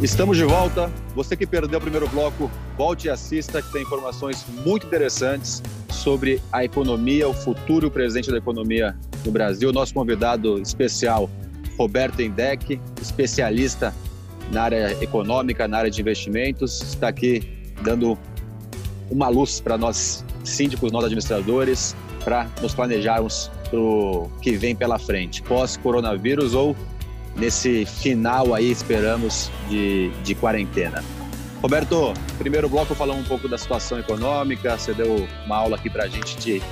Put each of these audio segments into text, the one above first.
Estamos de volta. Você que perdeu o primeiro bloco, volte e assista, que tem informações muito interessantes sobre a economia, o futuro e o presente da economia no Brasil. Nosso convidado especial, Roberto Endec, especialista na área econômica, na área de investimentos, está aqui dando uma luz para nós síndicos, nós administradores, para nos planejarmos para o que vem pela frente, pós-coronavírus ou nesse final aí, esperamos, de, de quarentena. Roberto, primeiro bloco falamos um pouco da situação econômica, você deu uma aula aqui para a gente te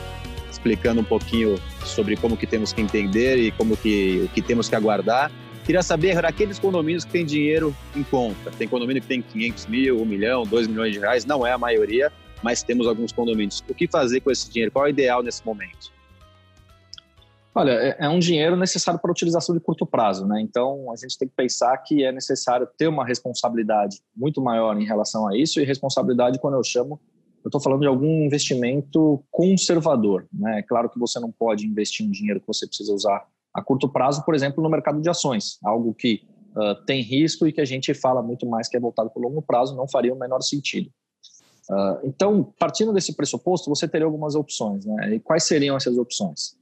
explicando um pouquinho sobre como que temos que entender e como que o que temos que aguardar. Queria saber aqueles condomínios que têm dinheiro em conta. Tem condomínio que tem 500 mil, 1 milhão, 2 milhões de reais, não é a maioria, mas temos alguns condomínios. O que fazer com esse dinheiro? Qual é o ideal nesse momento? Olha, é, é um dinheiro necessário para utilização de curto prazo, né? Então a gente tem que pensar que é necessário ter uma responsabilidade muito maior em relação a isso e responsabilidade quando eu chamo, eu estou falando de algum investimento conservador, né? É claro que você não pode investir um dinheiro que você precisa usar a curto prazo, por exemplo, no mercado de ações, algo que uh, tem risco e que a gente fala muito mais que é voltado para o longo prazo, não faria o menor sentido. Uh, então, partindo desse pressuposto, você teria algumas opções, né? E quais seriam essas opções?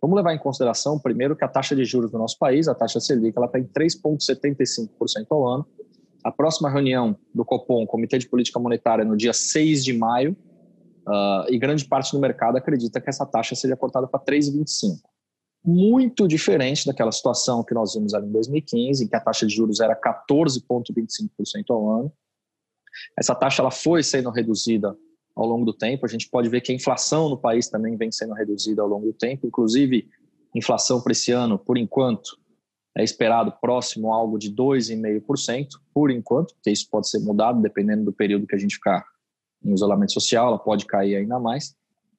Vamos levar em consideração, primeiro, que a taxa de juros do nosso país, a taxa Selic, ela está em 3,75% ao ano. A próxima reunião do Copom, Comitê de Política Monetária, no dia 6 de maio, uh, e grande parte do mercado acredita que essa taxa seja cortada para 3,25%. Muito diferente daquela situação que nós vimos ali em 2015, em que a taxa de juros era 14,25% ao ano. Essa taxa ela foi sendo reduzida ao longo do tempo. A gente pode ver que a inflação no país também vem sendo reduzida ao longo do tempo, inclusive inflação para esse ano, por enquanto, é esperado próximo a algo de 2,5%, por enquanto, porque isso pode ser mudado dependendo do período que a gente ficar em isolamento social, ela pode cair ainda mais.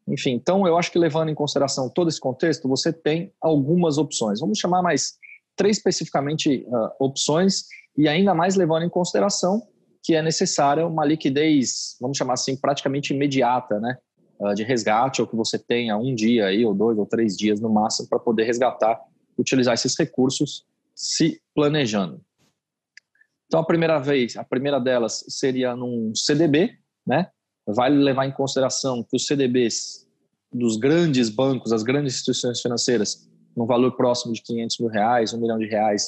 Enfim, então eu acho que levando em consideração todo esse contexto, você tem algumas opções. Vamos chamar mais três especificamente uh, opções e ainda mais levando em consideração que é necessária uma liquidez, vamos chamar assim, praticamente imediata, né? Ah, de resgate, ou que você tenha um dia aí, ou dois ou três dias no máximo, para poder resgatar, utilizar esses recursos se planejando. Então, a primeira vez, a primeira delas seria num CDB, né? Vale levar em consideração que os CDBs dos grandes bancos, as grandes instituições financeiras, no valor próximo de 500 mil reais, um milhão de reais,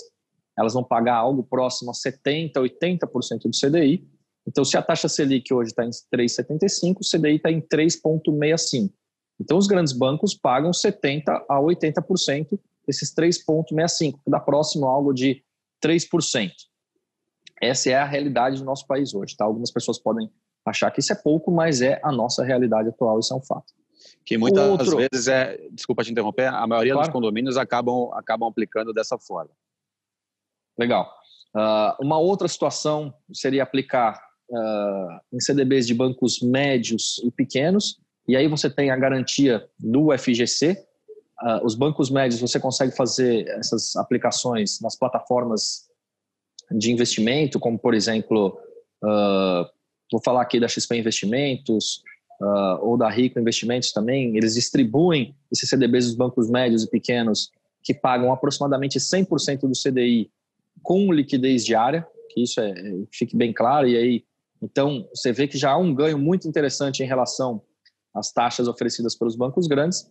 elas vão pagar algo próximo a 70%, 80% do CDI. Então, se a taxa Selic hoje está em 3,75%, o CDI está em 3,65%. Então, os grandes bancos pagam 70% a 80% desses 3,65%, que dá próximo a algo de 3%. Essa é a realidade do nosso país hoje. Tá? Algumas pessoas podem achar que isso é pouco, mas é a nossa realidade atual, isso é um fato. Que muitas Outro... vezes é, desculpa te interromper, a maioria claro. dos condomínios acabam, acabam aplicando dessa forma. Legal. Uh, uma outra situação seria aplicar uh, em CDBs de bancos médios e pequenos, e aí você tem a garantia do FGC. Uh, ah, os bancos médios você consegue fazer essas aplicações nas plataformas de investimento, como por exemplo, vou falar aqui da XP Investimentos ou da Rico Investimentos também. Eles distribuem esses CDBs dos bancos médios e pequenos que pagam aproximadamente 100% do CDI com liquidez diária, que isso é, fique bem claro, e aí, então, você vê que já há um ganho muito interessante em relação às taxas oferecidas pelos bancos grandes.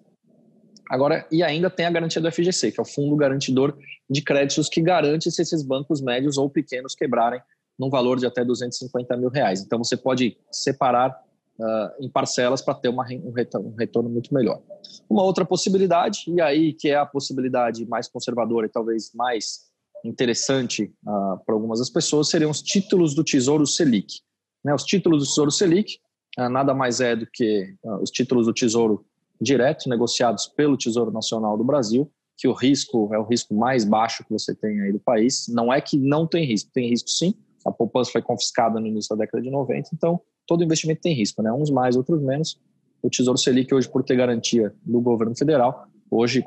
Agora, e ainda tem a garantia do FGC, que é o Fundo Garantidor de Créditos, que garante se esses bancos médios ou pequenos quebrarem num valor de até 250 mil reais. Então, você pode separar uh, em parcelas para ter uma, um, retorno, um retorno muito melhor. Uma outra possibilidade, e aí que é a possibilidade mais conservadora e talvez mais interessante uh, para algumas das pessoas seriam os títulos do Tesouro Selic. Né, os títulos do Tesouro Selic uh, nada mais é do que uh, os títulos do Tesouro Direto, negociados pelo Tesouro Nacional do Brasil, que o risco é o risco mais baixo que você tem aí do país. Não é que não tem risco, tem risco sim. A poupança foi confiscada no início da década de 90, então todo investimento tem risco, né? uns mais, outros menos. O Tesouro Selic, hoje, por ter garantia do governo federal, hoje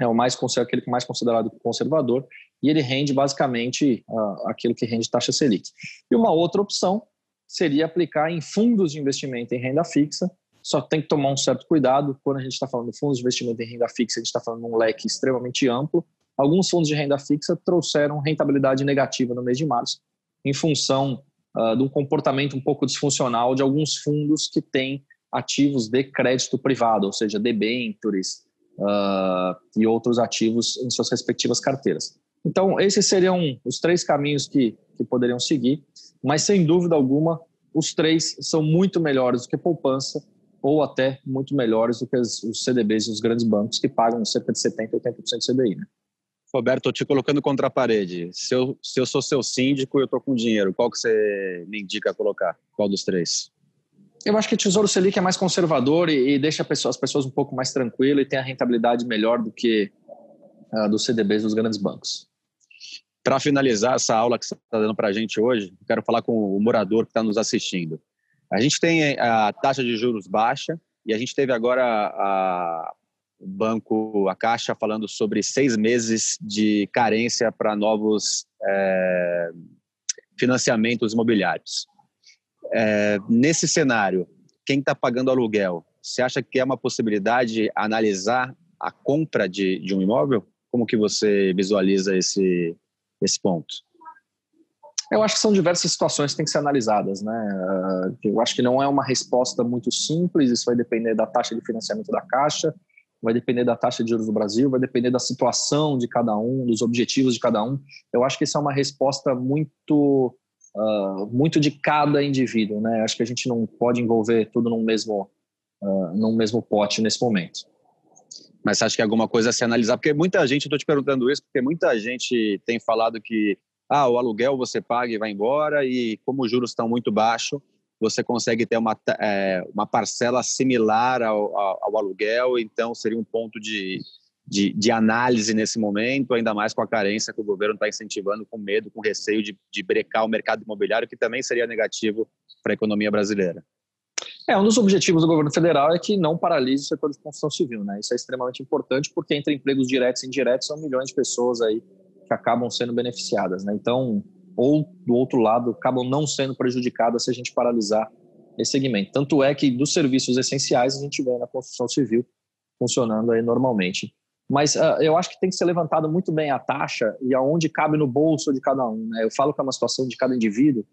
é o mais aquele que mais considerado conservador e ele rende basicamente uh, aquilo que rende taxa Selic. E uma outra opção seria aplicar em fundos de investimento em renda fixa. Só tem que tomar um certo cuidado quando a gente está falando de fundos de investimento em renda fixa, a gente está falando de um leque extremamente amplo. Alguns fundos de renda fixa trouxeram rentabilidade negativa no mês de março. em função uh, de um comportamento um pouco disfuncional de alguns fundos que têm ativos de crédito privado, ou seja, debentures uh, e outros ativos em suas respectivas carteiras. Então, esses seriam os três caminhos que, que poderiam seguir, mas sem dúvida alguma, os três são muito melhores do que poupança ou até muito melhores do que os CDBs e os grandes bancos que pagam cerca de 70%, 80% de CDI. Né? Roberto, estou te colocando contra a parede. Se eu, se eu sou seu síndico e eu estou com dinheiro, qual que você me indica colocar? Qual dos três? Eu acho que o Tesouro Selic é mais conservador e, e deixa as pessoas um pouco mais tranquilas e tem a rentabilidade melhor do que uh, dos CDBs dos grandes bancos. Para finalizar essa aula que você está dando para a gente hoje, quero falar com o morador que está nos assistindo. A gente tem a taxa de juros baixa e a gente teve agora a, o banco, a Caixa, falando sobre seis meses de carência para novos é, financiamentos imobiliários. É, nesse cenário, quem está pagando aluguel, você acha que é uma possibilidade analisar a compra de, de um imóvel? Como que você visualiza esse, esse ponto? Eu acho que são diversas situações que têm que ser analisadas, né? Eu acho que não é uma resposta muito simples, isso vai depender da taxa de financiamento da Caixa, vai depender da taxa de juros do Brasil, vai depender da situação de cada um, dos objetivos de cada um. Eu acho que isso é uma resposta muito uh, muito de cada indivíduo, né? Acho que a gente não pode envolver tudo num mesmo uh, num mesmo pote nesse momento. Mas acha que é alguma coisa a se analisar? Porque muita gente, estou te perguntando isso, porque muita gente tem falado que ah, o aluguel você paga e vai embora, e como os juros estão muito baixos, você consegue ter uma, é, uma parcela similar ao, ao, ao, aluguel, então seria um ponto de, de, de, análise nesse momento, ainda mais com a carência que o governo está incentivando, com medo, com receio de, de brecar o mercado imobiliário, que também seria negativo para a economia brasileira. É, um dos objetivos do governo federal é que não paralise o setor de construção civil, né? Isso é extremamente importante porque entre empregos diretos e indiretos são milhões de pessoas aí que acabam sendo beneficiadas, né? Então, ou do outro lado acabam não sendo prejudicadas se a gente paralisar esse segmento. Tanto é que dos serviços essenciais a gente vê na construção civil funcionando aí normalmente. Mas uh, eu acho que tem que ser levantado muito bem a taxa e aonde cabe no bolso de cada um. Né? Eu falo que é uma situação de cada indivíduo,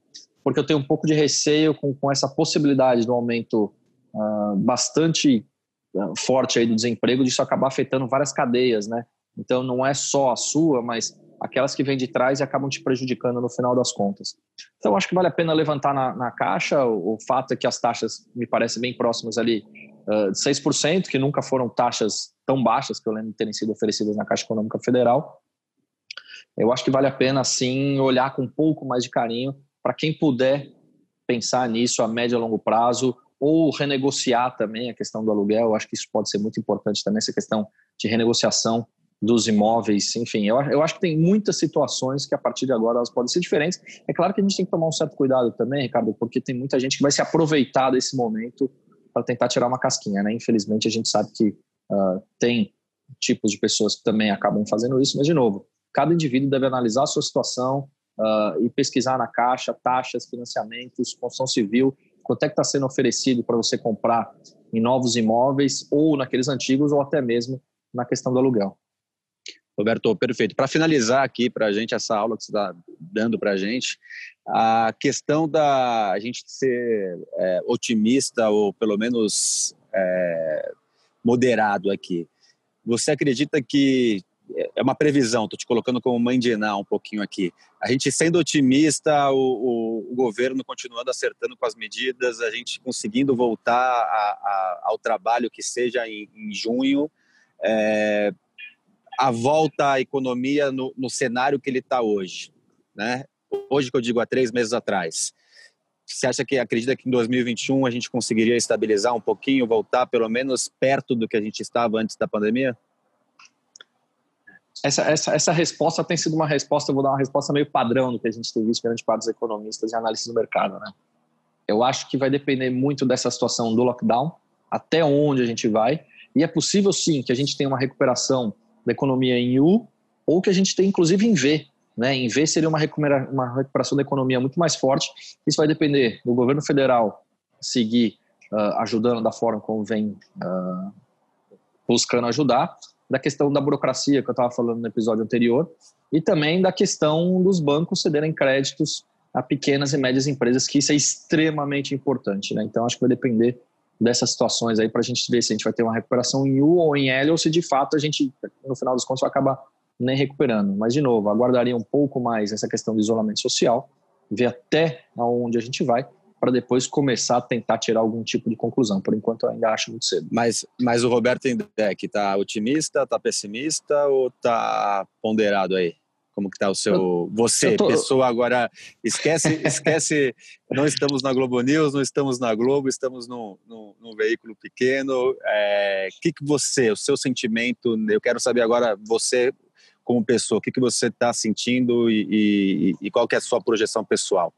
porque eu tenho um pouco de receio com, com essa possibilidade do aumento uh, bastante uh, forte aí do desemprego, disso acabar afetando várias cadeias, né? Então não é só a sua, mas aquelas que vêm de trás e acabam te prejudicando no final das contas. Então, acho que vale a pena levantar na, na caixa. O, o, fato é que as taxas me parecem bem próximas ali uh, de 6%, que nunca foram taxas tão baixas que eu lembro de terem sido oferecidas na Caixa Econômica Federal. Eu acho que vale a pena, sim, olhar com um pouco mais de carinho para quem puder pensar nisso a médio e longo prazo ou renegociar também a questão do aluguel. Eu acho que isso pode ser muito importante também, essa questão de renegociação dos imóveis, enfim, eu, eu acho que tem muitas situações que a partir de agora elas podem ser diferentes. É claro que a gente tem que tomar um certo cuidado também, Ricardo, porque tem muita gente que vai se aproveitar desse momento para tentar tirar uma casquinha, né? Infelizmente a gente sabe que uh, tem tipos de pessoas que também acabam fazendo isso, mas de novo, cada indivíduo deve analisar a sua situação uh, e pesquisar na caixa taxas, financiamentos, construção civil, quanto é que está sendo oferecido para você comprar em novos imóveis ou naqueles antigos ou até mesmo na questão do aluguel. Roberto, perfeito. Para finalizar aqui para a gente essa aula que você está dando para a gente, a questão da a gente ser é, otimista ou pelo menos é, moderado aqui. Você acredita que é uma previsão? Estou te colocando como mãe de Iná um pouquinho aqui. A gente sendo otimista, o, o, o, governo continuando acertando com as medidas, a gente conseguindo voltar a, a, ao trabalho que seja em, em junho. É, a volta à economia no, no cenário que ele está hoje, né? Hoje que eu digo há três meses atrás. Você acha que acredita que em 2021 a gente conseguiria estabilizar um pouquinho, voltar pelo menos perto do que a gente estava antes da pandemia? Essa, essa, essa resposta tem sido uma resposta, eu vou dar uma resposta meio padrão do que a gente tem visto grande parte dos economistas e analistas do mercado, né? Eu acho que vai depender muito dessa situação do lockdown, até onde a gente vai, e é possível sim que a gente tenha uma recuperação da economia em U, ou que a gente tem inclusive em V. Né? Em V seria uma, recupera uma recuperação da economia muito mais forte. Isso vai depender do governo federal seguir uh, ajudando da forma como vem uh, buscando ajudar, da questão da burocracia que eu estava falando no episódio anterior, e também da questão dos bancos cederem créditos a pequenas e médias empresas, que isso é extremamente importante. Né? Então, acho que vai depender dessas situações aí para a gente ver se a gente vai ter uma recuperação em U ou em L ou se de fato a gente, no final dos contos, vai acabar nem recuperando. Mas, de novo, aguardaria um pouco mais essa questão do isolamento social, ver até aonde a gente vai, para depois começar a tentar tirar algum tipo de conclusão. Por enquanto, eu ainda acho muito cedo. Mas, mas o Roberto Indec está otimista, está pessimista ou está ponderado aí? Como que tá o seu você, tô... pessoa agora esquece, esquece, não estamos na Globo News, não estamos na Globo, estamos num, num, num veículo pequeno. É, que que você, o seu sentimento? Eu quero saber agora você como pessoa, o que que você está sentindo e, e, e, qual que é a sua projeção pessoal?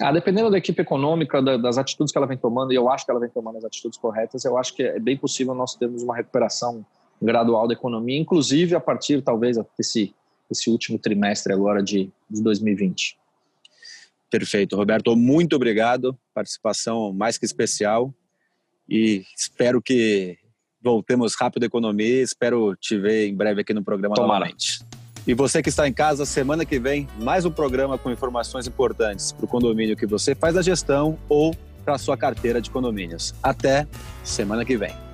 Ah, dependendo da equipe econômica, da, das atitudes que ela vem tomando, e eu acho que ela vem tomando as atitudes corretas, eu acho que é bem possível nós termos uma recuperação gradual da economia, inclusive a partir talvez desse esse último trimestre agora de, de 2020. Perfeito, Roberto. Muito obrigado. Participação mais que especial. E espero que voltemos rápido à economia. Espero te ver em breve aqui no programa Tomara. novamente. E você que está em casa, semana que vem, mais um programa com informações importantes para o condomínio que você faz a gestão ou para a sua carteira de condomínios. Até semana que vem.